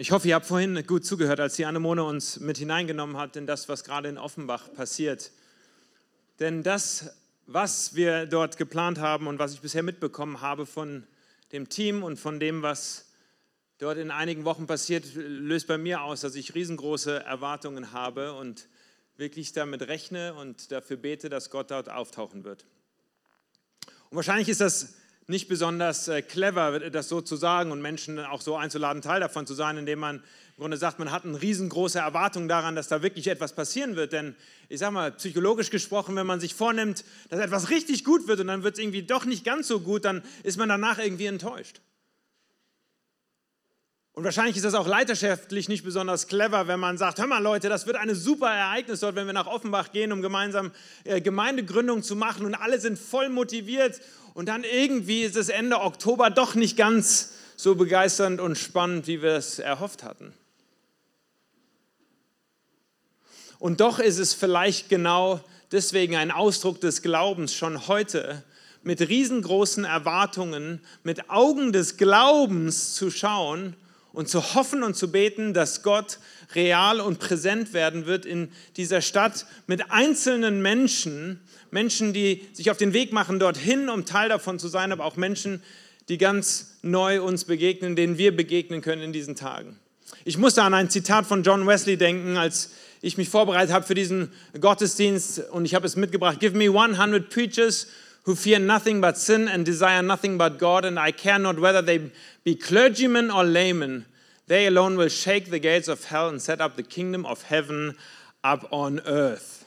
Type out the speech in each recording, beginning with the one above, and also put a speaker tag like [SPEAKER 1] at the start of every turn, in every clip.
[SPEAKER 1] Ich hoffe, ihr habt vorhin gut zugehört, als die Anemone uns mit hineingenommen hat in das, was gerade in Offenbach passiert. Denn das, was wir dort geplant haben und was ich bisher mitbekommen habe von dem Team und von dem, was dort in einigen Wochen passiert, löst bei mir aus, dass ich riesengroße Erwartungen habe und wirklich damit rechne und dafür bete, dass Gott dort auftauchen wird. Und wahrscheinlich ist das nicht besonders äh, clever, das so zu sagen und Menschen auch so einzuladen, Teil davon zu sein, indem man im Grunde sagt, man hat eine riesengroße Erwartung daran, dass da wirklich etwas passieren wird. Denn ich sage mal, psychologisch gesprochen, wenn man sich vornimmt, dass etwas richtig gut wird und dann wird es irgendwie doch nicht ganz so gut, dann ist man danach irgendwie enttäuscht. Und wahrscheinlich ist das auch leiterschaftlich nicht besonders clever, wenn man sagt, hör mal Leute, das wird ein super Ereignis dort, wenn wir nach Offenbach gehen, um gemeinsam äh, Gemeindegründung zu machen und alle sind voll motiviert und dann irgendwie ist es Ende Oktober doch nicht ganz so begeisternd und spannend, wie wir es erhofft hatten. Und doch ist es vielleicht genau deswegen ein Ausdruck des Glaubens schon heute, mit riesengroßen Erwartungen, mit Augen des Glaubens zu schauen und zu hoffen und zu beten, dass Gott real und präsent werden wird in dieser Stadt mit einzelnen Menschen, Menschen, die sich auf den Weg machen dorthin, um Teil davon zu sein, aber auch Menschen, die ganz neu uns begegnen, denen wir begegnen können in diesen Tagen. Ich musste an ein Zitat von John Wesley denken, als ich mich vorbereitet habe für diesen Gottesdienst und ich habe es mitgebracht. Give me 100 preachers who fear nothing but sin and desire nothing but God, and I care not whether they be clergymen or laymen. They alone will shake the gates of hell and set up the kingdom of heaven up on earth.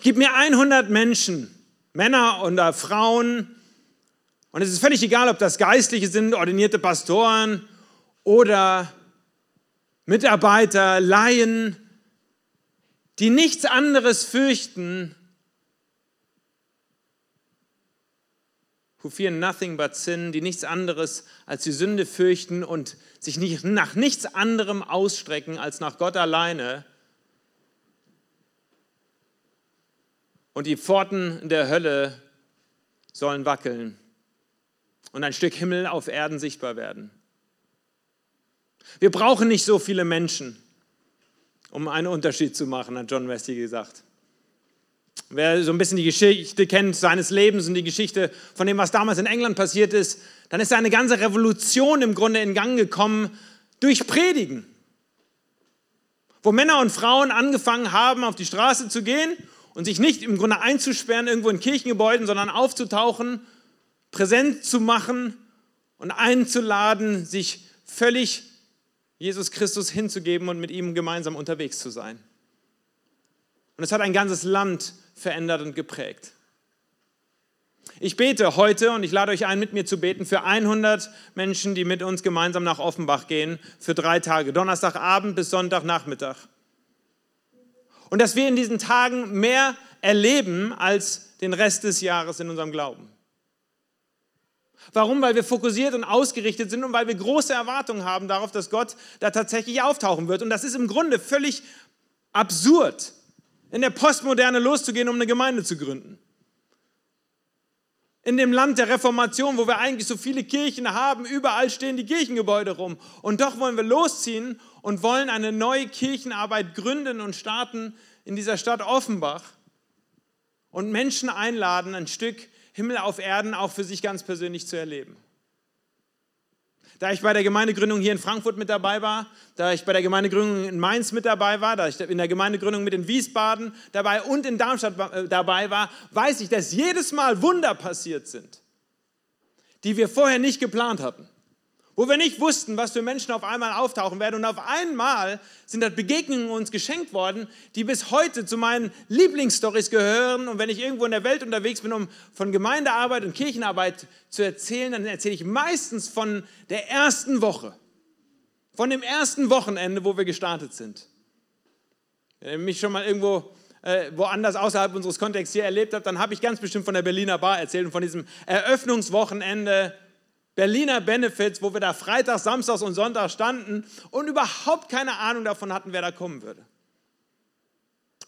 [SPEAKER 1] Gib mir 100 Menschen, Männer oder Frauen, und es ist völlig egal, ob das Geistliche sind, ordinierte Pastoren oder Mitarbeiter, Laien, die nichts anderes fürchten, who fear nothing but sin, die nichts anderes als die Sünde fürchten und sich nicht, nach nichts anderem ausstrecken als nach Gott alleine, und die Pforten der Hölle sollen wackeln und ein Stück Himmel auf Erden sichtbar werden. Wir brauchen nicht so viele Menschen, um einen Unterschied zu machen, hat John Wesley gesagt. Wer so ein bisschen die Geschichte kennt seines Lebens und die Geschichte von dem, was damals in England passiert ist, dann ist eine ganze Revolution im Grunde in Gang gekommen durch Predigen. Wo Männer und Frauen angefangen haben, auf die Straße zu gehen und sich nicht im Grunde einzusperren irgendwo in Kirchengebäuden, sondern aufzutauchen, präsent zu machen und einzuladen, sich völlig Jesus Christus hinzugeben und mit ihm gemeinsam unterwegs zu sein. Und es hat ein ganzes Land verändert und geprägt. Ich bete heute und ich lade euch ein, mit mir zu beten für 100 Menschen, die mit uns gemeinsam nach Offenbach gehen, für drei Tage, Donnerstagabend bis Sonntagnachmittag. Und dass wir in diesen Tagen mehr erleben als den Rest des Jahres in unserem Glauben. Warum? Weil wir fokussiert und ausgerichtet sind und weil wir große Erwartungen haben darauf, dass Gott da tatsächlich auftauchen wird. Und das ist im Grunde völlig absurd, in der Postmoderne loszugehen, um eine Gemeinde zu gründen. In dem Land der Reformation, wo wir eigentlich so viele Kirchen haben, überall stehen die Kirchengebäude rum. Und doch wollen wir losziehen und wollen eine neue Kirchenarbeit gründen und starten in dieser Stadt Offenbach und Menschen einladen, ein Stück Himmel auf Erden auch für sich ganz persönlich zu erleben. Da ich bei der Gemeindegründung hier in Frankfurt mit dabei war, da ich bei der Gemeindegründung in Mainz mit dabei war, da ich in der Gemeindegründung mit in Wiesbaden dabei und in Darmstadt äh, dabei war, weiß ich, dass jedes Mal Wunder passiert sind, die wir vorher nicht geplant hatten wo wir nicht wussten, was für Menschen auf einmal auftauchen werden. Und auf einmal sind dort Begegnungen uns geschenkt worden, die bis heute zu meinen Lieblingsstories gehören. Und wenn ich irgendwo in der Welt unterwegs bin, um von Gemeindearbeit und Kirchenarbeit zu erzählen, dann erzähle ich meistens von der ersten Woche, von dem ersten Wochenende, wo wir gestartet sind. Wenn ihr mich schon mal irgendwo äh, woanders außerhalb unseres Kontexts hier erlebt habt, dann habe ich ganz bestimmt von der Berliner Bar erzählt und von diesem Eröffnungswochenende Berliner Benefits, wo wir da Freitag, Samstags und Sonntag standen und überhaupt keine Ahnung davon hatten, wer da kommen würde.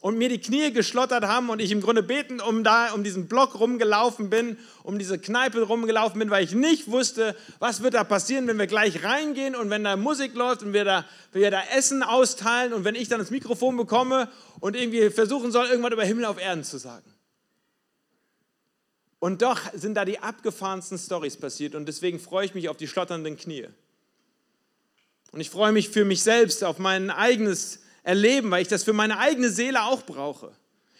[SPEAKER 1] und mir die Knie geschlottert haben und ich im Grunde betend um, da, um diesen Block rumgelaufen bin, um diese Kneipe rumgelaufen bin, weil ich nicht wusste, was wird da passieren, wenn wir gleich reingehen und wenn da Musik läuft und wir da, wir da Essen austeilen und wenn ich dann das Mikrofon bekomme und irgendwie versuchen soll, irgendwas über Himmel auf Erden zu sagen. Und doch sind da die abgefahrensten Stories passiert und deswegen freue ich mich auf die schlotternden Knie. Und ich freue mich für mich selbst auf mein eigenes erleben, weil ich das für meine eigene Seele auch brauche.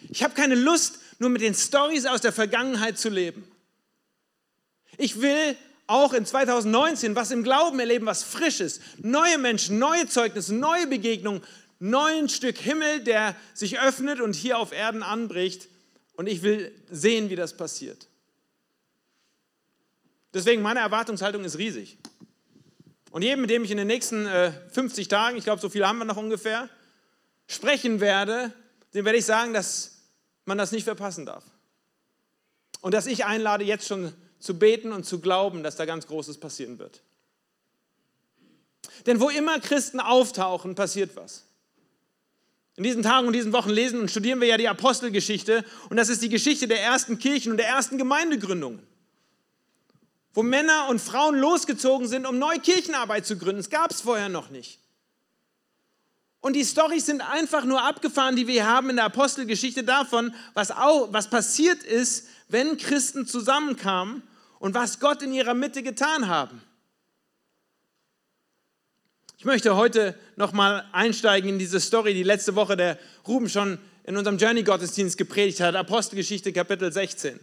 [SPEAKER 1] Ich habe keine Lust, nur mit den Stories aus der Vergangenheit zu leben. Ich will auch in 2019 was im Glauben erleben, was frisch ist. Neue Menschen, neue Zeugnisse, neue Begegnungen, neuen Stück Himmel, der sich öffnet und hier auf Erden anbricht. Und ich will sehen, wie das passiert. Deswegen meine Erwartungshaltung ist riesig. Und jedem, mit dem ich in den nächsten äh, 50 Tagen, ich glaube, so viele haben wir noch ungefähr, sprechen werde, dem werde ich sagen, dass man das nicht verpassen darf. Und dass ich einlade, jetzt schon zu beten und zu glauben, dass da ganz Großes passieren wird. Denn wo immer Christen auftauchen, passiert was. In diesen Tagen und diesen Wochen lesen und studieren wir ja die Apostelgeschichte und das ist die Geschichte der ersten Kirchen und der ersten Gemeindegründungen. Wo Männer und Frauen losgezogen sind, um neue Kirchenarbeit zu gründen. Das gab es vorher noch nicht. Und die Storys sind einfach nur abgefahren, die wir haben in der Apostelgeschichte davon, was, auch, was passiert ist, wenn Christen zusammenkamen und was Gott in ihrer Mitte getan haben. Ich möchte heute nochmal einsteigen in diese Story, die letzte Woche der Ruben schon in unserem Journey-Gottesdienst gepredigt hat, Apostelgeschichte Kapitel 16.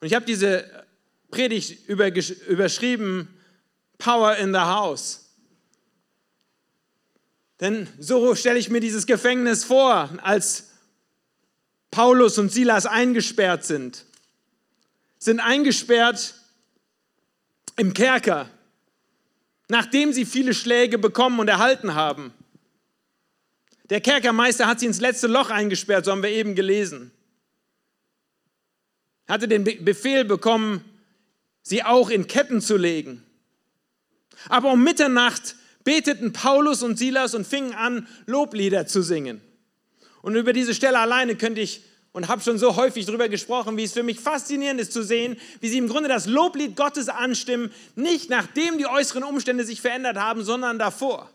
[SPEAKER 1] Und ich habe diese Predigt überschrieben, Power in the House. Denn so stelle ich mir dieses Gefängnis vor, als Paulus und Silas eingesperrt sind. Sind eingesperrt im Kerker, nachdem sie viele Schläge bekommen und erhalten haben. Der Kerkermeister hat sie ins letzte Loch eingesperrt, so haben wir eben gelesen. Hatte den Befehl bekommen, sie auch in Ketten zu legen. Aber um Mitternacht beteten Paulus und Silas und fingen an, Loblieder zu singen. Und über diese Stelle alleine könnte ich und habe schon so häufig darüber gesprochen, wie es für mich faszinierend ist zu sehen, wie sie im Grunde das Loblied Gottes anstimmen, nicht nachdem die äußeren Umstände sich verändert haben, sondern davor.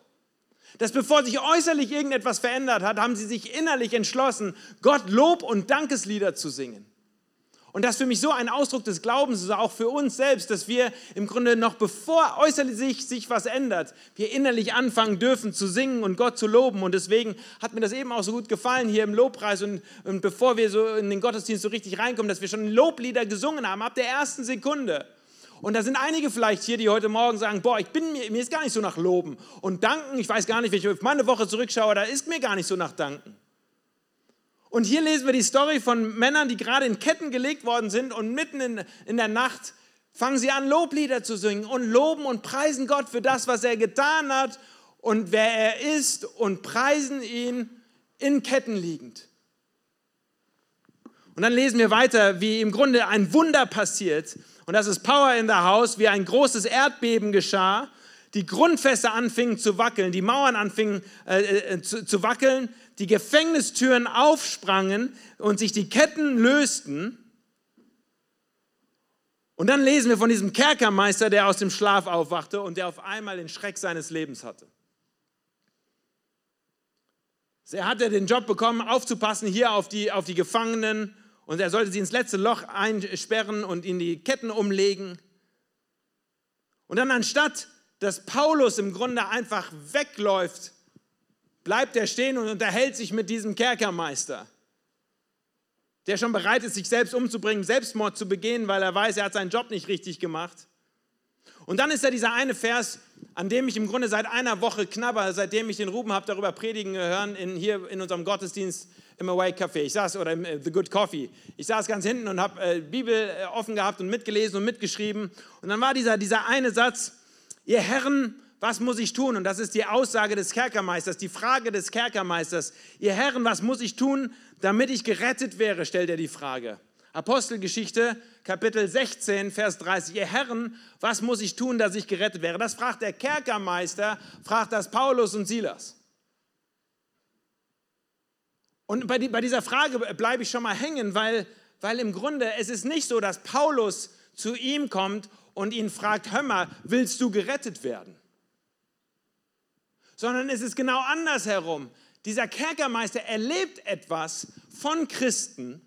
[SPEAKER 1] Dass bevor sich äußerlich irgendetwas verändert hat, haben sie sich innerlich entschlossen, Gott Lob und Dankeslieder zu singen. Und das ist für mich so ein Ausdruck des Glaubens ist, auch für uns selbst, dass wir im Grunde noch bevor äußerlich sich was ändert, wir innerlich anfangen dürfen zu singen und Gott zu loben. Und deswegen hat mir das eben auch so gut gefallen hier im Lobpreis und, und bevor wir so in den Gottesdienst so richtig reinkommen, dass wir schon Loblieder gesungen haben, ab der ersten Sekunde. Und da sind einige vielleicht hier, die heute Morgen sagen, boah, ich bin mir, mir ist gar nicht so nach Loben und Danken. Ich weiß gar nicht, wenn ich auf meine Woche zurückschaue, da ist mir gar nicht so nach Danken. Und hier lesen wir die Story von Männern, die gerade in Ketten gelegt worden sind und mitten in, in der Nacht fangen sie an, Loblieder zu singen und loben und preisen Gott für das, was er getan hat und wer er ist und preisen ihn in Ketten liegend. Und dann lesen wir weiter, wie im Grunde ein Wunder passiert. Und das ist Power in the House, wie ein großes Erdbeben geschah. Die Grundfässer anfingen zu wackeln, die Mauern anfingen äh, äh zu, zu wackeln, die Gefängnistüren aufsprangen und sich die Ketten lösten. Und dann lesen wir von diesem Kerkermeister, der aus dem Schlaf aufwachte und der auf einmal den Schreck seines Lebens hatte. Er hatte den Job bekommen, aufzupassen hier auf die, auf die Gefangenen und er sollte sie ins letzte Loch einsperren und ihnen die Ketten umlegen. Und dann anstatt, dass Paulus im Grunde einfach wegläuft bleibt er stehen und unterhält sich mit diesem Kerkermeister, der schon bereit ist, sich selbst umzubringen, Selbstmord zu begehen, weil er weiß, er hat seinen Job nicht richtig gemacht. Und dann ist da dieser eine Vers, an dem ich im Grunde seit einer Woche knabber, seitdem ich den Ruben habe darüber predigen hören, in, hier in unserem Gottesdienst im Away Café. Ich saß, oder im äh, The Good Coffee. Ich saß ganz hinten und habe äh, Bibel äh, offen gehabt und mitgelesen und mitgeschrieben. Und dann war dieser, dieser eine Satz, ihr Herren was muss ich tun? Und das ist die Aussage des Kerkermeisters, die Frage des Kerkermeisters. Ihr Herren, was muss ich tun, damit ich gerettet wäre, stellt er die Frage. Apostelgeschichte, Kapitel 16, Vers 30. Ihr Herren, was muss ich tun, dass ich gerettet wäre? Das fragt der Kerkermeister, fragt das Paulus und Silas. Und bei, dieser Frage bleibe ich schon mal hängen, weil, weil im Grunde es ist nicht so, dass Paulus zu ihm kommt und ihn fragt, hör mal, willst du gerettet werden? Sondern es ist genau andersherum. Dieser Kerkermeister erlebt etwas von Christen,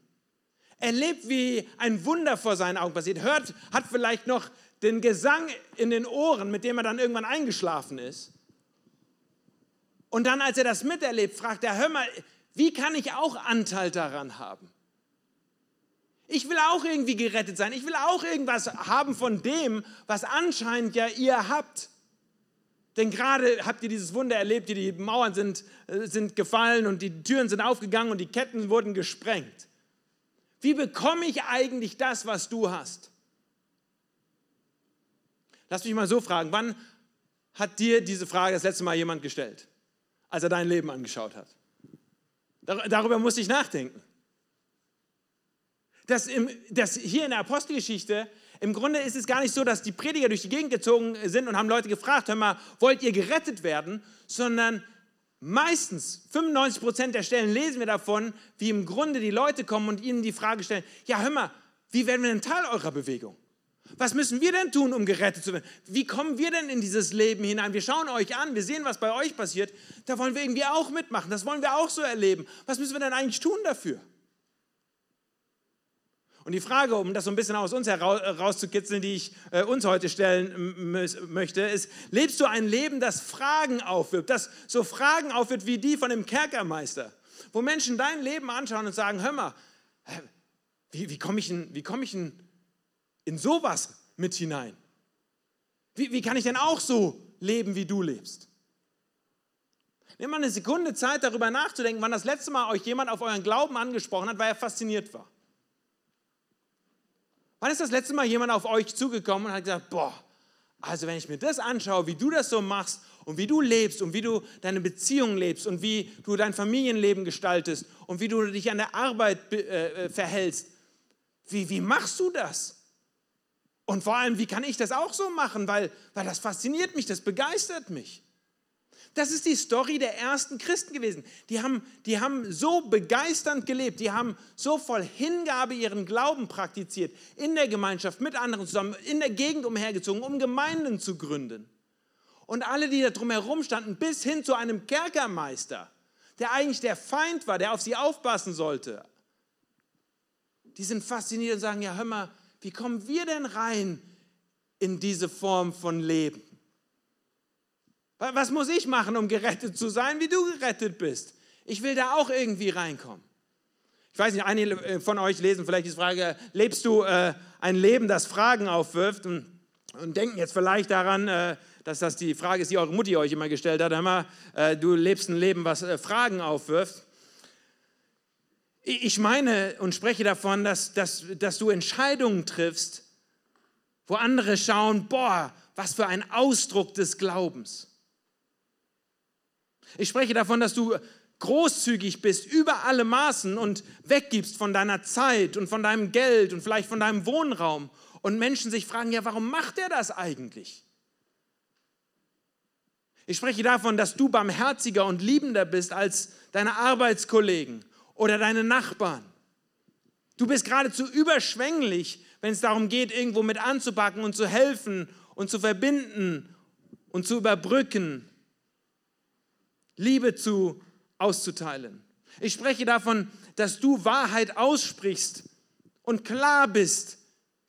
[SPEAKER 1] erlebt, wie ein Wunder vor seinen Augen passiert, hört, hat vielleicht noch den Gesang in den Ohren, mit dem er dann irgendwann eingeschlafen ist. Und dann, als er das miterlebt, fragt er, hör mal, wie kann ich auch Anteil daran haben? Ich will auch irgendwie gerettet sein. Ich will auch irgendwas haben von dem, was anscheinend ja ihr habt. Denn gerade habt ihr dieses Wunder erlebt, die Mauern sind, äh, sind gefallen und die Türen sind aufgegangen und die Ketten wurden gesprengt. Wie bekomme ich eigentlich das, was du hast? Lass mich mal so fragen, wann hat dir diese Frage das letzte Mal jemand gestellt, als er dein Leben angeschaut hat? Darüber musste ich nachdenken. Dass, im, dass hier in der Apostelgeschichte, im Grunde ist es gar nicht so, dass die Prediger durch die Gegend gezogen sind und haben Leute gefragt, hör mal, wollt ihr gerettet werden? Sondern meistens, 95 Prozent der Stellen lesen wir davon, wie im Grunde die Leute kommen und ihnen die Frage stellen, ja hör mal, wie werden wir denn Teil eurer Bewegung? Was müssen wir denn tun, um gerettet zu werden? Wie kommen wir denn in dieses Leben hinein? Wir schauen euch an, wir sehen, was bei euch passiert. Da wollen wir irgendwie auch mitmachen. Das wollen wir auch so erleben. Was müssen wir denn eigentlich tun dafür? Und die Frage, um das so ein bisschen aus uns herauszukitzeln, die ich äh, uns heute stellen möchte, ist, lebst du ein Leben, das Fragen aufwirbt, das so Fragen aufwirbt wie die von dem Kerkermeister, wo Menschen dein Leben anschauen und sagen, hör mal, wie, wie komme ich, in, komm ich in, in sowas mit hinein? Wie, wie kann ich denn auch so leben, wie du lebst? Nimm mal eine Sekunde Zeit, darüber nachzudenken, wann das letzte Mal euch jemand auf euren Glauben angesprochen hat, weil er fasziniert war. Wann ist das letzte Mal jemand auf euch zugekommen und hat gesagt, boah, also wenn ich mir das anschaue, wie du das so machst und wie du lebst und wie du deine Beziehungen lebst und wie du dein Familienleben gestaltest und wie du dich an der Arbeit äh, äh, verhältst, wie, wie machst du das? Und vor allem, wie kann ich das auch so machen? Weil, weil das fasziniert mich, das begeistert mich. Das ist die Story der ersten Christen gewesen. Die haben, die haben so begeisternd gelebt, die haben so voll Hingabe ihren Glauben praktiziert, in der Gemeinschaft, mit anderen zusammen, in der Gegend umhergezogen, um Gemeinden zu gründen. Und alle, die da drumherum standen, bis hin zu einem Kerkermeister, der eigentlich der Feind war, der auf sie aufpassen sollte, die sind fasziniert und sagen, ja, hör mal, wie kommen wir denn rein in diese Form von Leben? Was muss ich machen, um gerettet zu sein, wie du gerettet bist? Ich will da auch irgendwie reinkommen. Ich weiß nicht, einige äh, von euch lesen vielleicht diese Frage, lebst du äh, ein Leben, das Fragen aufwirft und, und denken jetzt vielleicht daran, äh, dass das die Frage ist, die eure Mutti euch immer gestellt hat, Hör äh, du lebst ein Leben, was äh, Fragen aufwirft. Ich meine und spreche davon, dass, dass, dass du Entscheidungen triffst, wo andere schauen, boah, was für ein Ausdruck des Glaubens. Ich spreche davon, dass du großzügig bist über alle Maßen und weggibst von deiner Zeit und von deinem Geld und vielleicht von deinem Wohnraum und Menschen sich fragen, ja, warum macht er das eigentlich? Ich spreche davon, dass du barmherziger und liebender bist als deine Arbeitskollegen oder deine Nachbarn. Du bist geradezu überschwänglich, wenn es darum geht, irgendwo mit anzupacken und zu helfen und zu verbinden und zu überbrücken Liebe zu auszuteilen. Ich spreche davon, dass du Wahrheit aussprichst und klar bist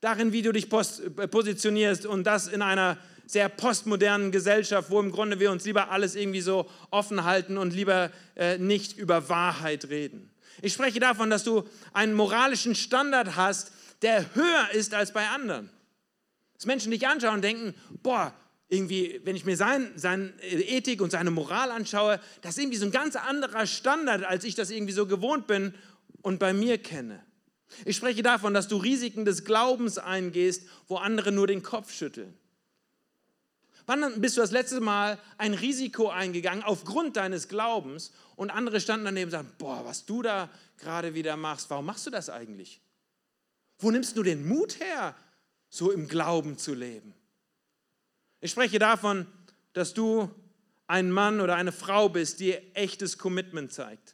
[SPEAKER 1] darin, wie du dich äh, positionierst und das in einer sehr postmodernen Gesellschaft, wo im Grunde wir uns lieber alles irgendwie so offen halten und lieber äh, nicht über Wahrheit reden. Ich spreche davon, dass du einen moralischen Standard hast, der höher ist als bei anderen. Dass Menschen dich anschauen und denken, boah, irgendwie, wenn ich mir sein, seine Ethik und seine Moral anschaue, das ist irgendwie so ein ganz anderer Standard, als ich das irgendwie so gewohnt bin und bei mir kenne. Ich spreche davon, dass du Risiken des Glaubens eingehst, wo andere nur den Kopf schütteln. Wann bist du das letzte Mal ein Risiko eingegangen aufgrund deines Glaubens und andere standen daneben und sagten, boah, was du da gerade wieder machst, warum machst du das eigentlich? Wo nimmst du den Mut her, so im Glauben zu leben? Ich spreche davon, dass du ein Mann oder eine Frau bist, die echtes Commitment zeigt.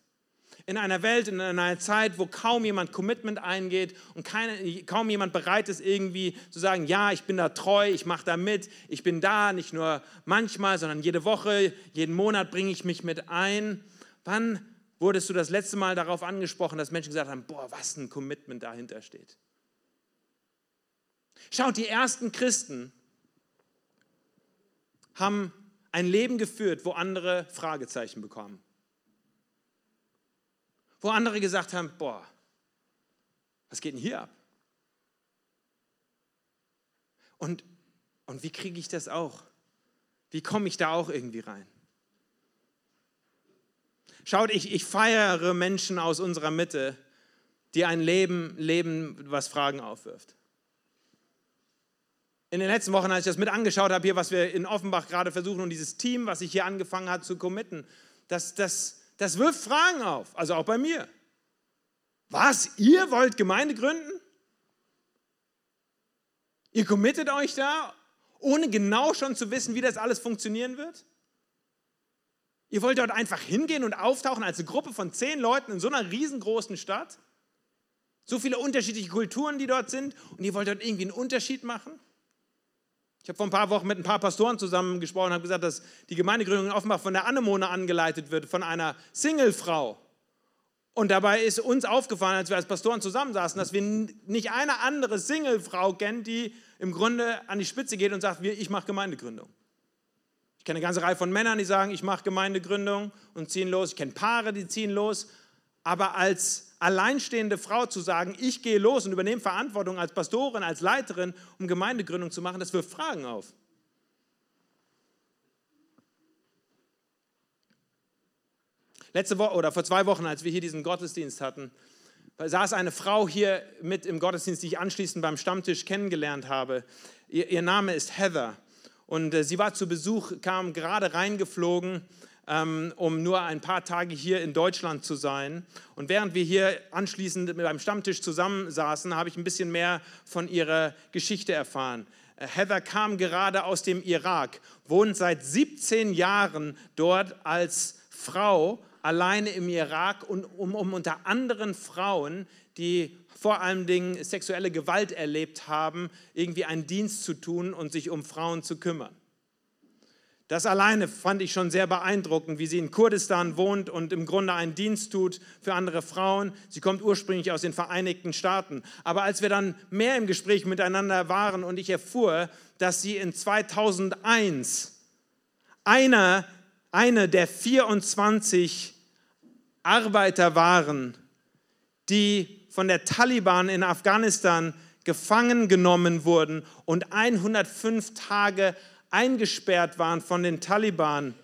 [SPEAKER 1] In einer Welt, in einer Zeit, wo kaum jemand Commitment eingeht und keine, kaum jemand bereit ist, irgendwie zu sagen, ja, ich bin da treu, ich mache da mit, ich bin da, nicht nur manchmal, sondern jede Woche, jeden Monat bringe ich mich mit ein. Wann wurdest du das letzte Mal darauf angesprochen, dass Menschen gesagt haben, boah, was ein Commitment dahinter steht? Schaut, die ersten Christen haben ein Leben geführt, wo andere Fragezeichen bekommen. Wo andere gesagt haben, boah, was geht denn hier ab? Und, und wie kriege ich das auch? Wie komme ich da auch irgendwie rein? Schaut, ich, ich feiere Menschen aus unserer Mitte, die ein Leben leben, was Fragen aufwirft. In den letzten Wochen, als ich das mit angeschaut habe, hier, was wir in Offenbach gerade versuchen und dieses Team, was sich hier angefangen hat zu committen, das, das, das wirft Fragen auf, also auch bei mir. Was? Ihr wollt Gemeinde gründen? Ihr committet euch da, ohne genau schon zu wissen, wie das alles funktionieren wird? Ihr wollt dort einfach hingehen und auftauchen als eine Gruppe von zehn Leuten in so einer riesengroßen Stadt? So viele unterschiedliche Kulturen, die dort sind, und ihr wollt dort irgendwie einen Unterschied machen? Ich habe vor ein paar Wochen mit ein paar Pastoren zusammen gesprochen und habe gesagt, dass die Gemeindegründung in Offenbach von der Anemone angeleitet wird, von einer Singlefrau. Und dabei ist uns aufgefallen, als wir als Pastoren zusammensaßen, dass wir nicht eine andere Singlefrau kennen, die im Grunde an die Spitze geht und sagt, ich mache Gemeindegründung. Ich kenne eine ganze Reihe von Männern, die sagen, ich mache Gemeindegründung und ziehen los. Ich kenne Paare, die ziehen los. Aber als alleinstehende Frau zu sagen, ich gehe los und übernehme Verantwortung als Pastorin, als Leiterin, um Gemeindegründung zu machen, das wirft Fragen auf. Letzte Woche oder vor zwei Wochen, als wir hier diesen Gottesdienst hatten, saß eine Frau hier mit im Gottesdienst, die ich anschließend beim Stammtisch kennengelernt habe. Ihr, ihr Name ist Heather und äh, sie war zu Besuch, kam gerade reingeflogen um nur ein paar Tage hier in Deutschland zu sein. Und während wir hier anschließend beim Stammtisch zusammensaßen, habe ich ein bisschen mehr von ihrer Geschichte erfahren. Äh, Heather kam gerade aus dem Irak, wohnt seit 17 Jahren dort als Frau alleine im Irak und um, um unter anderen Frauen, die vor allen Dingen sexuelle Gewalt erlebt haben, irgendwie einen Dienst zu tun und sich um Frauen zu kümmern. Das alleine fand ich schon sehr beeindruckend, wie sie in Kurdistan wohnt und im Grunde einen Dienst tut für andere Frauen. Sie kommt ursprünglich aus den Vereinigten Staaten. Aber als wir dann mehr im Gespräch miteinander waren und ich erfuhr, dass sie in 2001 einer, eine der 24 Arbeiter waren, die von der Taliban in Afghanistan gefangen genommen wurden und 105 Tage eingesperrt waren von den Taliban.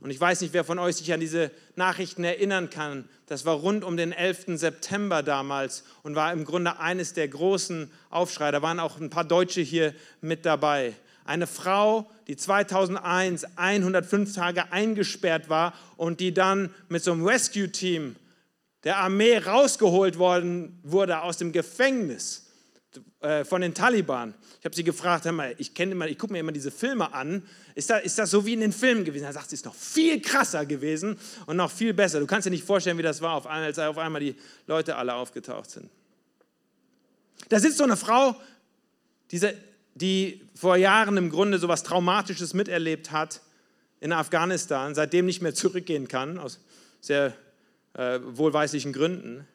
[SPEAKER 1] Und ich weiß nicht, wer von euch sich an diese Nachrichten erinnern kann. Das war rund um den 11. September damals und war im Grunde eines der großen Aufschrei. Da waren auch ein paar Deutsche hier mit dabei. Eine Frau, die 2001 105 Tage eingesperrt war und die dann mit so einem Rescue-Team der Armee rausgeholt worden wurde aus dem Gefängnis äh, von den Taliban. Ich habe sie gefragt, mal, ich, ich gucke mir immer diese Filme an. Ist das, ist das so wie in den Filmen gewesen? Er sagt, es ist noch viel krasser gewesen und noch viel besser. Du kannst dir nicht vorstellen, wie das war, auf einmal, als auf einmal die Leute alle aufgetaucht sind. Da sitzt so eine Frau, diese, die vor Jahren im Grunde so etwas Traumatisches miterlebt hat in Afghanistan, seitdem nicht mehr zurückgehen kann, aus sehr äh, wohlweislichen Gründen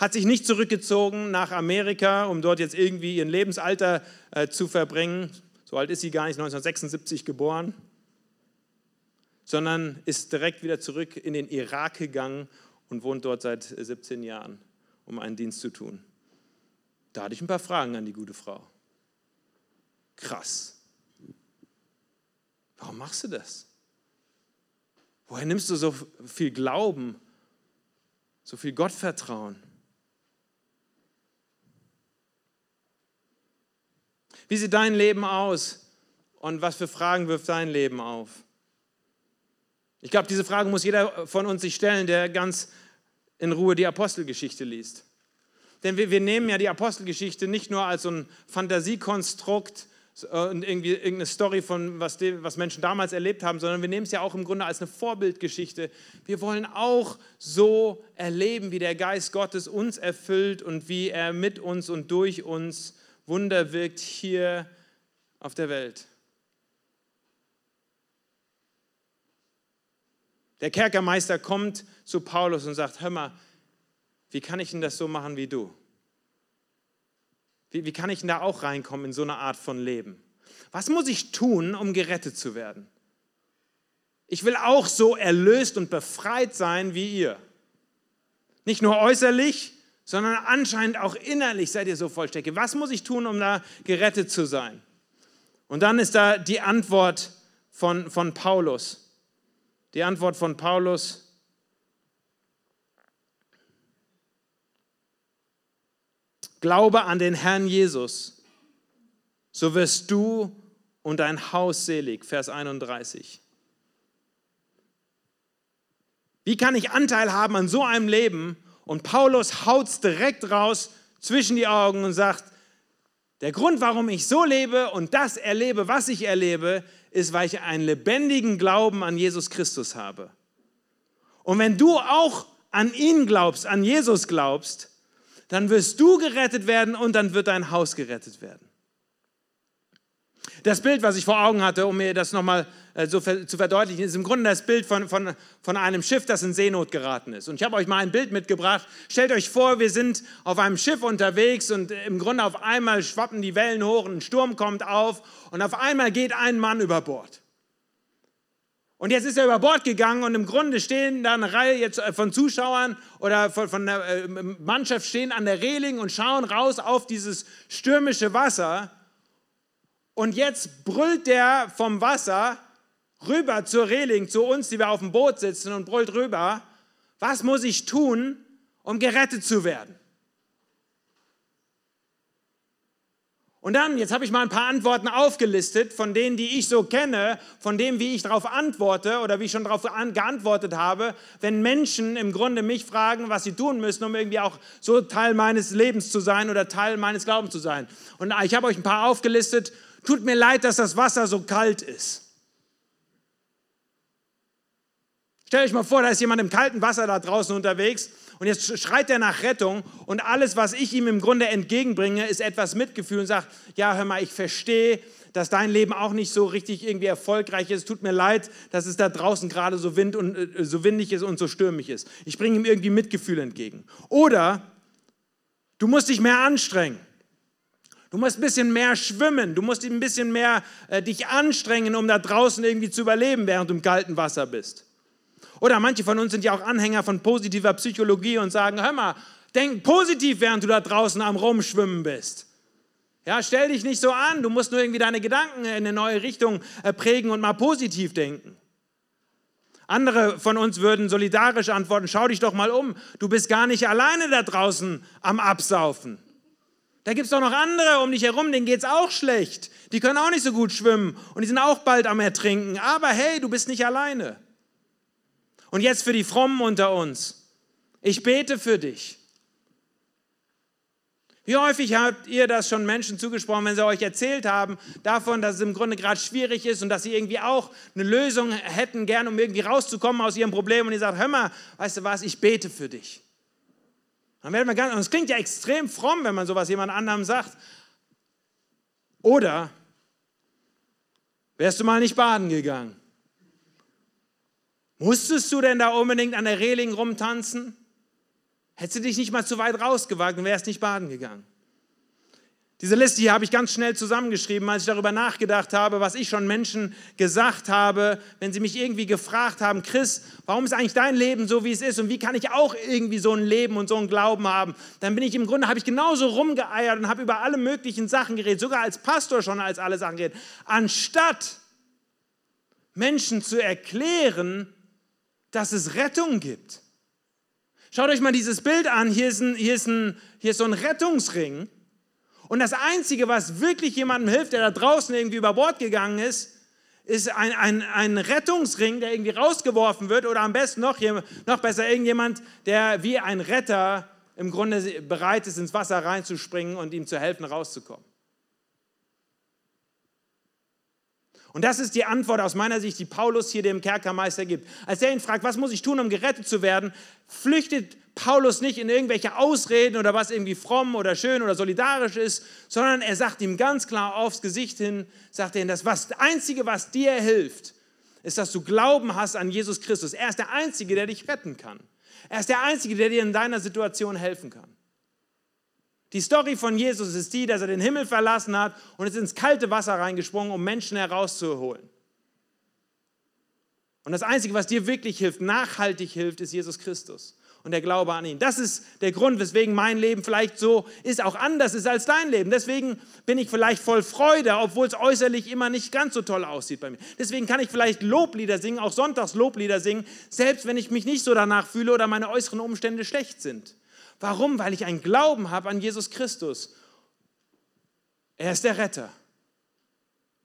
[SPEAKER 1] hat sich nicht zurückgezogen nach Amerika, um dort jetzt irgendwie ihren Lebensalter äh, zu verbringen. So alt ist sie gar nicht, 1976 geboren, sondern ist direkt wieder zurück in den Irak gegangen und wohnt dort seit 17 Jahren, um einen Dienst zu tun. Da hatte ich ein paar Fragen an die gute Frau. Krass. Warum machst du das? Woher nimmst du so viel Glauben, so viel Gottvertrauen? Wie sieht dein Leben aus und was für Fragen wirft dein Leben auf? Ich glaube, diese Frage muss jeder von uns sich stellen, der ganz in Ruhe die Apostelgeschichte liest. Denn wir, wir nehmen ja die Apostelgeschichte nicht nur als so ein Fantasiekonstrukt, und irgendwie irgendeine Story von was, die, was Menschen damals erlebt haben, sondern wir nehmen es ja auch im Grunde als eine Vorbildgeschichte. Wir wollen auch so erleben, wie der Geist Gottes uns erfüllt und wie er mit uns und durch uns Wunder wirkt hier auf der Welt. Der Kerkermeister kommt zu Paulus und sagt, hör mal, wie kann ich denn das so machen wie du? Wie, wie kann ich denn da auch reinkommen in so eine Art von Leben? Was muss ich tun, um gerettet zu werden? Ich will auch so erlöst und befreit sein wie ihr. Nicht nur äußerlich, sondern anscheinend auch innerlich seid ihr so vollständig. Was muss ich tun, um da gerettet zu sein? Und dann ist da die Antwort von, von Paulus. Die Antwort von Paulus, Glaube an den Herrn Jesus, so wirst du und dein Haus selig. Vers 31. Wie kann ich Anteil haben an so einem Leben? Und Paulus haut es direkt raus zwischen die Augen und sagt, der Grund, warum ich so lebe und das erlebe, was ich erlebe, ist, weil ich einen lebendigen Glauben an Jesus Christus habe. Und wenn du auch an ihn glaubst, an Jesus glaubst, dann wirst du gerettet werden und dann wird dein Haus gerettet werden. Das Bild, was ich vor Augen hatte, um mir das nochmal äh, so zu verdeutlichen, ist im Grunde das Bild von, von, von einem Schiff, das in Seenot geraten ist. Und ich habe euch mal ein Bild mitgebracht. Stellt euch vor, wir sind auf einem Schiff unterwegs und im Grunde auf einmal schwappen die Wellen hoch, ein Sturm kommt auf und auf einmal geht ein Mann über Bord. Und jetzt ist er über Bord gegangen und im Grunde stehen da eine Reihe jetzt äh, von Zuschauern oder von, von der äh, Mannschaft stehen an der Reling und schauen raus auf dieses stürmische Wasser. Und jetzt brüllt der vom Wasser rüber zur Reling, zu uns, die wir auf dem Boot sitzen und brüllt rüber, was muss ich tun, um gerettet zu werden? Und dann, jetzt habe ich mal ein paar Antworten aufgelistet, von denen, die ich so kenne, von dem, wie ich darauf antworte oder wie ich schon darauf geantwortet habe, wenn Menschen im Grunde mich fragen, was sie tun müssen, um irgendwie auch so Teil meines Lebens zu sein oder Teil meines Glaubens zu sein. Und ich habe euch ein paar aufgelistet. Tut mir leid, dass das Wasser so kalt ist. Stellt euch mal vor, da ist jemand im kalten Wasser da draußen unterwegs und jetzt schreit er nach Rettung und alles, was ich ihm im Grunde entgegenbringe, ist etwas Mitgefühl und sagt, ja, hör mal, ich verstehe, dass dein Leben auch nicht so richtig irgendwie erfolgreich ist. Tut mir leid, dass es da draußen gerade so, wind und, äh, so windig ist und so stürmisch ist. Ich bringe ihm irgendwie Mitgefühl entgegen. Oder du musst dich mehr anstrengen. Du musst ein bisschen mehr schwimmen. Du musst ein bisschen mehr äh, dich anstrengen, um da draußen irgendwie zu überleben, während du im kalten Wasser bist. Oder manche von uns sind ja auch Anhänger von positiver Psychologie und sagen, hör mal, denk positiv, während du da draußen am Rumschwimmen bist. Ja, stell dich nicht so an, du musst nur irgendwie deine Gedanken in eine neue Richtung äh, prägen und mal positiv denken. Andere von uns würden solidarisch antworten, schau dich doch mal um, du bist gar nicht alleine da draußen am Absaufen. Da gibt es doch noch andere um dich herum, denen geht es auch schlecht. Die können auch nicht so gut schwimmen und die sind auch bald am Ertrinken. Aber hey, du bist nicht alleine. Und jetzt für die Frommen unter uns. Ich bete für dich. Wie häufig habt ihr das schon Menschen zugesprochen, wenn sie euch erzählt haben davon, dass es im Grunde gerade schwierig ist und dass sie irgendwie auch eine Lösung hätten, gern um irgendwie rauszukommen aus ihrem Problem und ihr sagt, hör mal, weißt du was, ich bete für dich. Dann werden wir ganz, und es klingt ja extrem fromm, wenn man sowas jemand anderem sagt. Oder wärst du mal nicht baden gegangen? Musstest du denn da unbedingt an der Reling rumtanzen? Hättest du dich nicht mal zu weit rausgewagt und wärst nicht baden gegangen? Diese Liste hier habe ich ganz schnell zusammengeschrieben, als ich darüber nachgedacht habe, was ich schon Menschen gesagt habe, wenn sie mich irgendwie gefragt haben, Chris, warum ist eigentlich dein Leben so, wie es ist und wie kann ich auch irgendwie so ein Leben und so einen Glauben haben? Dann bin ich im Grunde, habe ich genauso rumgeeiert und habe über alle möglichen Sachen geredet, sogar als Pastor schon als alle Sachen geredet, anstatt Menschen zu erklären, dass es Rettung gibt. Schaut euch mal dieses Bild an. Hier ist, ein, hier, ist ein, hier ist so ein Rettungsring. Und das Einzige, was wirklich jemandem hilft, der da draußen irgendwie über Bord gegangen ist, ist ein, ein, ein Rettungsring, der irgendwie rausgeworfen wird. Oder am besten noch, noch besser irgendjemand, der wie ein Retter im Grunde bereit ist, ins Wasser reinzuspringen und ihm zu helfen, rauszukommen. Und das ist die Antwort aus meiner Sicht, die Paulus hier dem Kerkermeister gibt. Als er ihn fragt, was muss ich tun, um gerettet zu werden, flüchtet Paulus nicht in irgendwelche Ausreden oder was irgendwie fromm oder schön oder solidarisch ist, sondern er sagt ihm ganz klar aufs Gesicht hin, sagt er ihm, das was, Einzige, was dir hilft, ist, dass du Glauben hast an Jesus Christus. Er ist der Einzige, der dich retten kann. Er ist der Einzige, der dir in deiner Situation helfen kann. Die Story von Jesus ist die, dass er den Himmel verlassen hat und ist ins kalte Wasser reingesprungen, um Menschen herauszuholen. Und das Einzige, was dir wirklich hilft, nachhaltig hilft, ist Jesus Christus und der Glaube an ihn. Das ist der Grund, weswegen mein Leben vielleicht so ist, auch anders ist als dein Leben. Deswegen bin ich vielleicht voll Freude, obwohl es äußerlich immer nicht ganz so toll aussieht bei mir. Deswegen kann ich vielleicht Loblieder singen, auch sonntags Loblieder singen, selbst wenn ich mich nicht so danach fühle oder meine äußeren Umstände schlecht sind. Warum? Weil ich einen Glauben habe an Jesus Christus. Er ist der Retter.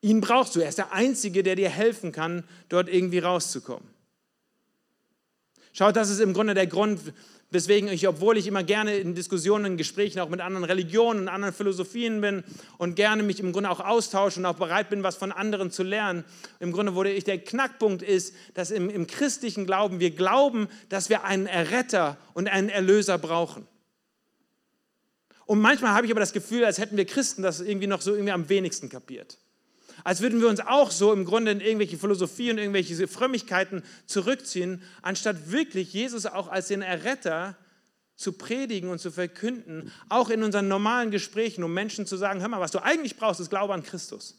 [SPEAKER 1] Ihn brauchst du. Er ist der Einzige, der dir helfen kann, dort irgendwie rauszukommen. Schaut, das ist im Grunde der Grund, weswegen ich, obwohl ich immer gerne in Diskussionen, in Gesprächen auch mit anderen Religionen und anderen Philosophien bin und gerne mich im Grunde auch austausche und auch bereit bin, was von anderen zu lernen, im Grunde wurde ich, der Knackpunkt ist, dass im, im christlichen Glauben wir glauben, dass wir einen Erretter und einen Erlöser brauchen. Und manchmal habe ich aber das Gefühl, als hätten wir Christen das irgendwie noch so irgendwie am wenigsten kapiert als würden wir uns auch so im Grunde in irgendwelche Philosophie und irgendwelche Frömmigkeiten zurückziehen, anstatt wirklich Jesus auch als den Erretter zu predigen und zu verkünden, auch in unseren normalen Gesprächen, um Menschen zu sagen, hör mal, was du eigentlich brauchst, ist Glaube an Christus.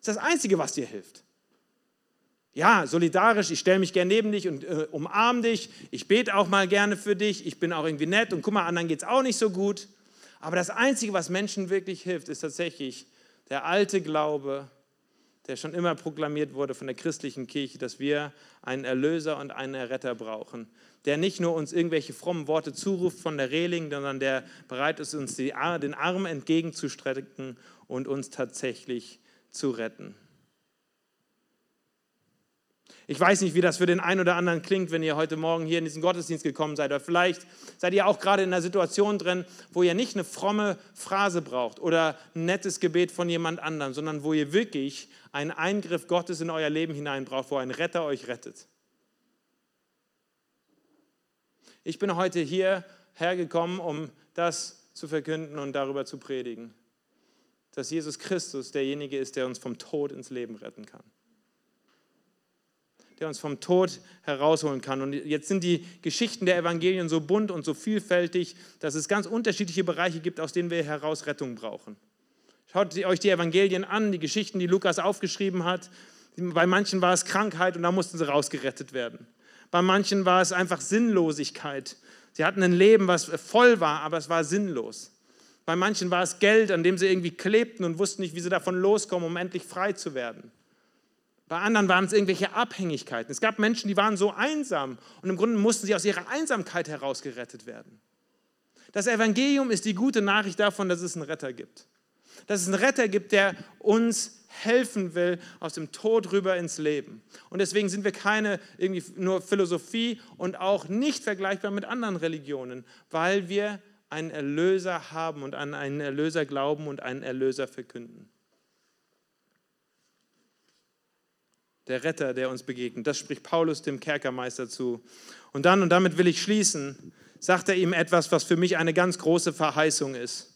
[SPEAKER 1] Das ist das Einzige, was dir hilft. Ja, solidarisch, ich stelle mich gerne neben dich und äh, umarme dich, ich bete auch mal gerne für dich, ich bin auch irgendwie nett und guck mal, anderen geht es auch nicht so gut. Aber das Einzige, was Menschen wirklich hilft, ist tatsächlich der alte Glaube der schon immer proklamiert wurde von der christlichen Kirche, dass wir einen Erlöser und einen Erretter brauchen, der nicht nur uns irgendwelche frommen Worte zuruft von der Reling, sondern der bereit ist, uns den Arm entgegenzustrecken und uns tatsächlich zu retten. Ich weiß nicht, wie das für den einen oder anderen klingt, wenn ihr heute Morgen hier in diesen Gottesdienst gekommen seid. Oder vielleicht seid ihr auch gerade in einer Situation drin, wo ihr nicht eine fromme Phrase braucht oder ein nettes Gebet von jemand anderem, sondern wo ihr wirklich einen Eingriff Gottes in euer Leben hinein braucht, wo ein Retter euch rettet. Ich bin heute hier hergekommen, um das zu verkünden und darüber zu predigen, dass Jesus Christus derjenige ist, der uns vom Tod ins Leben retten kann der uns vom Tod herausholen kann. Und jetzt sind die Geschichten der Evangelien so bunt und so vielfältig, dass es ganz unterschiedliche Bereiche gibt, aus denen wir heraus Rettung brauchen. Schaut euch die Evangelien an, die Geschichten, die Lukas aufgeschrieben hat. Bei manchen war es Krankheit und da mussten sie rausgerettet werden. Bei manchen war es einfach Sinnlosigkeit. Sie hatten ein Leben, was voll war, aber es war sinnlos. Bei manchen war es Geld, an dem sie irgendwie klebten und wussten nicht, wie sie davon loskommen, um endlich frei zu werden. Bei anderen waren es irgendwelche Abhängigkeiten. Es gab Menschen, die waren so einsam und im Grunde mussten sie aus ihrer Einsamkeit herausgerettet werden. Das Evangelium ist die gute Nachricht davon, dass es einen Retter gibt. Dass es einen Retter gibt, der uns helfen will aus dem Tod rüber ins Leben. Und deswegen sind wir keine irgendwie nur Philosophie und auch nicht vergleichbar mit anderen Religionen, weil wir einen Erlöser haben und an einen Erlöser glauben und einen Erlöser verkünden. Der Retter, der uns begegnet. Das spricht Paulus dem Kerkermeister zu. Und dann, und damit will ich schließen, sagt er ihm etwas, was für mich eine ganz große Verheißung ist.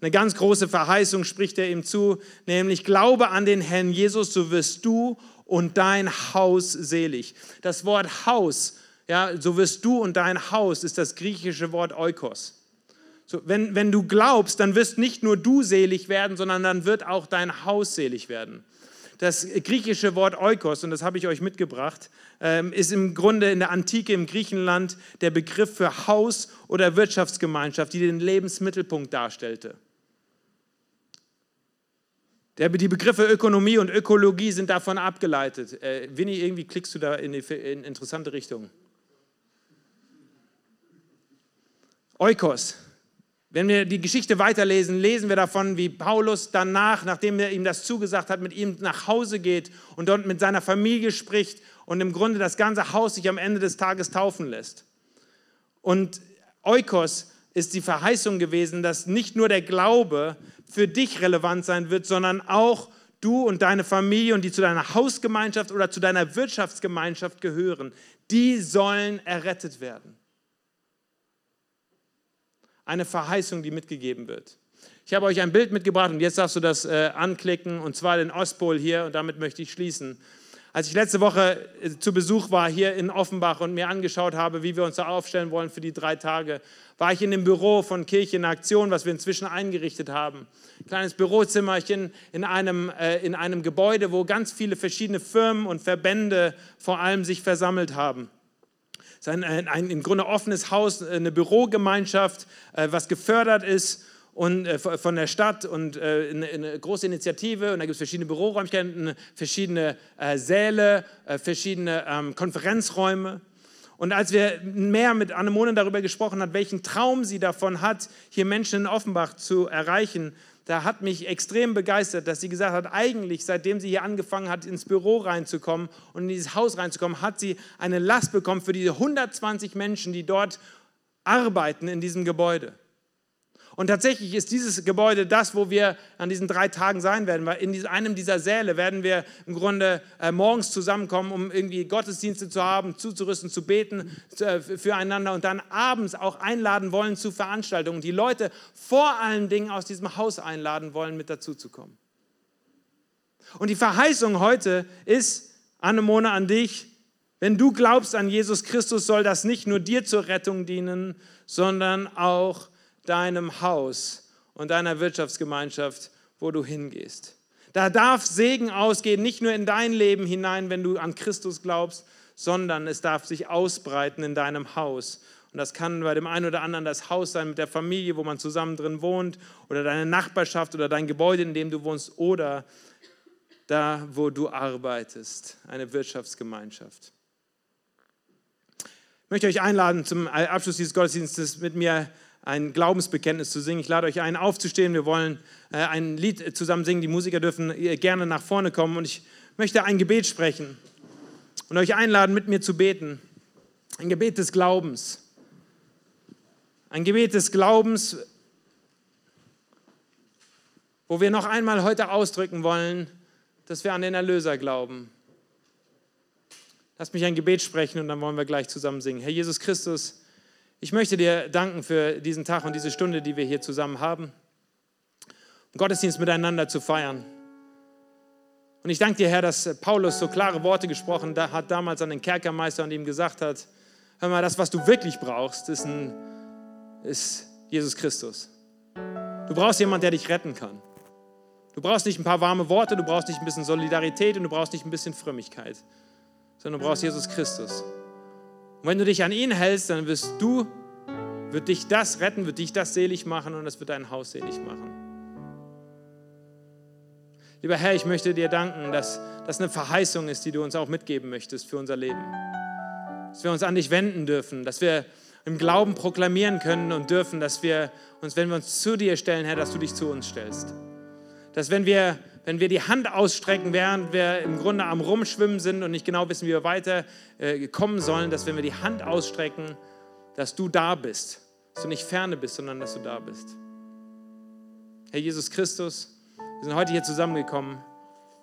[SPEAKER 1] Eine ganz große Verheißung spricht er ihm zu, nämlich Glaube an den Herrn Jesus, so wirst du und dein Haus selig. Das Wort Haus, ja, so wirst du und dein Haus, ist das griechische Wort Oikos. So, wenn, wenn du glaubst, dann wirst nicht nur du selig werden, sondern dann wird auch dein Haus selig werden. Das griechische Wort Oikos, und das habe ich euch mitgebracht, ähm, ist im Grunde in der Antike im Griechenland der Begriff für Haus oder Wirtschaftsgemeinschaft, die den Lebensmittelpunkt darstellte. die Begriffe Ökonomie und Ökologie sind davon abgeleitet. Äh, Winnie, irgendwie klickst du da in, die, in interessante Richtung. Oikos, wenn wir die Geschichte weiterlesen, lesen wir davon, wie Paulus danach, nachdem er ihm das zugesagt hat, mit ihm nach Hause geht und dort mit seiner Familie spricht und im Grunde das ganze Haus sich am Ende des Tages taufen lässt. Und Eukos ist die Verheißung gewesen, dass nicht nur der Glaube für dich relevant sein wird, sondern auch du und deine Familie und die zu deiner Hausgemeinschaft oder zu deiner Wirtschaftsgemeinschaft gehören, die sollen errettet werden. Eine Verheißung, die mitgegeben wird. Ich habe euch ein Bild mitgebracht und jetzt darfst du das äh, anklicken und zwar den Ostpol hier und damit möchte ich schließen. Als ich letzte Woche äh, zu Besuch war hier in Offenbach und mir angeschaut habe, wie wir uns da aufstellen wollen für die drei Tage, war ich in dem Büro von Kirche in Aktion, was wir inzwischen eingerichtet haben. Ein kleines Bürozimmerchen in einem, äh, in einem Gebäude, wo ganz viele verschiedene Firmen und Verbände vor allem sich versammelt haben. Ist ein, ein, ein im Grunde offenes Haus, eine Bürogemeinschaft, äh, was gefördert ist und, äh, von der Stadt und äh, eine, eine, große Initiative und da gibt es verschiedene Büroräumlichkeiten, verschiedene äh, Säle, äh, verschiedene ähm, Konferenzräume. Und als wir mehr mit Annemone darüber gesprochen haben, welchen Traum sie davon hat, hier Menschen in Offenbach zu erreichen, da hat mich extrem begeistert, dass sie gesagt hat, eigentlich seitdem sie hier angefangen hat, ins Büro reinzukommen und in dieses Haus reinzukommen, hat sie eine Last bekommen für diese 120 Menschen, die dort arbeiten in diesem Gebäude. Und tatsächlich ist dieses Gebäude das, wo wir an diesen drei Tagen sein werden, weil in einem dieser Säle werden wir im Grunde äh, morgens zusammenkommen, um irgendwie Gottesdienste zu haben, zuzurüsten, zu beten äh, füreinander und dann abends auch einladen wollen zu Veranstaltungen, die Leute vor allen Dingen aus diesem Haus einladen wollen, mit dazuzukommen. Und die Verheißung heute ist, Annemone, an dich, wenn du glaubst an Jesus Christus, soll das nicht nur dir zur Rettung dienen, sondern auch deinem Haus und deiner Wirtschaftsgemeinschaft, wo du hingehst. Da darf Segen ausgehen, nicht nur in dein Leben hinein, wenn du an Christus glaubst, sondern es darf sich ausbreiten in deinem Haus. Und das kann bei dem einen oder anderen das Haus sein mit der Familie, wo man zusammen drin wohnt, oder deine Nachbarschaft oder dein Gebäude, in dem du wohnst, oder da, wo du arbeitest, eine Wirtschaftsgemeinschaft. Ich möchte euch einladen, zum Abschluss dieses Gottesdienstes mit mir ein Glaubensbekenntnis zu singen. Ich lade euch ein, aufzustehen. Wir wollen äh, ein Lied zusammen singen. Die Musiker dürfen gerne nach vorne kommen. Und ich möchte ein Gebet sprechen und euch einladen, mit mir zu beten. Ein Gebet des Glaubens. Ein Gebet des Glaubens, wo wir noch einmal heute ausdrücken wollen, dass wir an den Erlöser glauben. Lasst mich ein Gebet sprechen und dann wollen wir gleich zusammen singen. Herr Jesus Christus, ich möchte dir danken für diesen Tag und diese Stunde, die wir hier zusammen haben, um Gottesdienst miteinander zu feiern. Und ich danke dir, Herr, dass Paulus so klare Worte gesprochen hat damals an den Kerkermeister und ihm gesagt hat, hör mal, das, was du wirklich brauchst, ist, ein, ist Jesus Christus. Du brauchst jemanden, der dich retten kann. Du brauchst nicht ein paar warme Worte, du brauchst nicht ein bisschen Solidarität und du brauchst nicht ein bisschen Frömmigkeit, sondern du brauchst Jesus Christus. Und wenn du dich an ihn hältst, dann wirst du, wird dich das retten, wird dich das selig machen und es wird dein Haus selig machen. Lieber Herr, ich möchte dir danken, dass das eine Verheißung ist, die du uns auch mitgeben möchtest für unser Leben. Dass wir uns an dich wenden dürfen, dass wir im Glauben proklamieren können und dürfen, dass wir uns, wenn wir uns zu dir stellen, Herr, dass du dich zu uns stellst. Dass wenn wir wenn wir die Hand ausstrecken, während wir im Grunde am Rumschwimmen sind und nicht genau wissen, wie wir weiter äh, kommen sollen, dass wenn wir die Hand ausstrecken, dass du da bist, dass du nicht ferne bist, sondern dass du da bist. Herr Jesus Christus, wir sind heute hier zusammengekommen,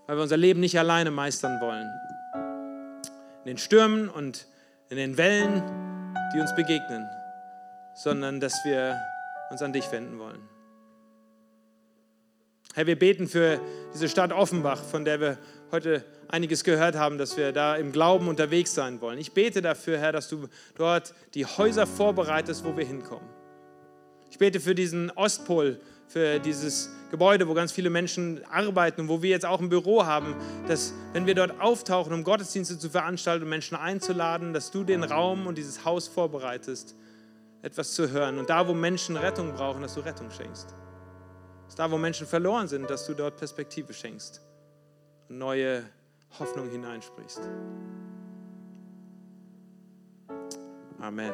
[SPEAKER 1] weil wir unser Leben nicht alleine meistern wollen. In den Stürmen und in den Wellen, die uns begegnen, sondern dass wir uns an dich wenden wollen. Herr, wir beten für diese Stadt Offenbach, von der wir heute einiges gehört haben, dass wir da im Glauben unterwegs sein wollen. Ich bete dafür, Herr, dass du dort die Häuser vorbereitest, wo wir hinkommen. Ich bete für diesen Ostpol, für dieses Gebäude, wo ganz viele Menschen arbeiten und wo wir jetzt auch ein Büro haben, dass wenn wir dort auftauchen, um Gottesdienste zu veranstalten und Menschen einzuladen, dass du den Raum und dieses Haus vorbereitest, etwas zu hören. Und da, wo Menschen Rettung brauchen, dass du Rettung schenkst. Dass da, wo Menschen verloren sind, dass du dort Perspektive schenkst und neue Hoffnung hineinsprichst. Amen.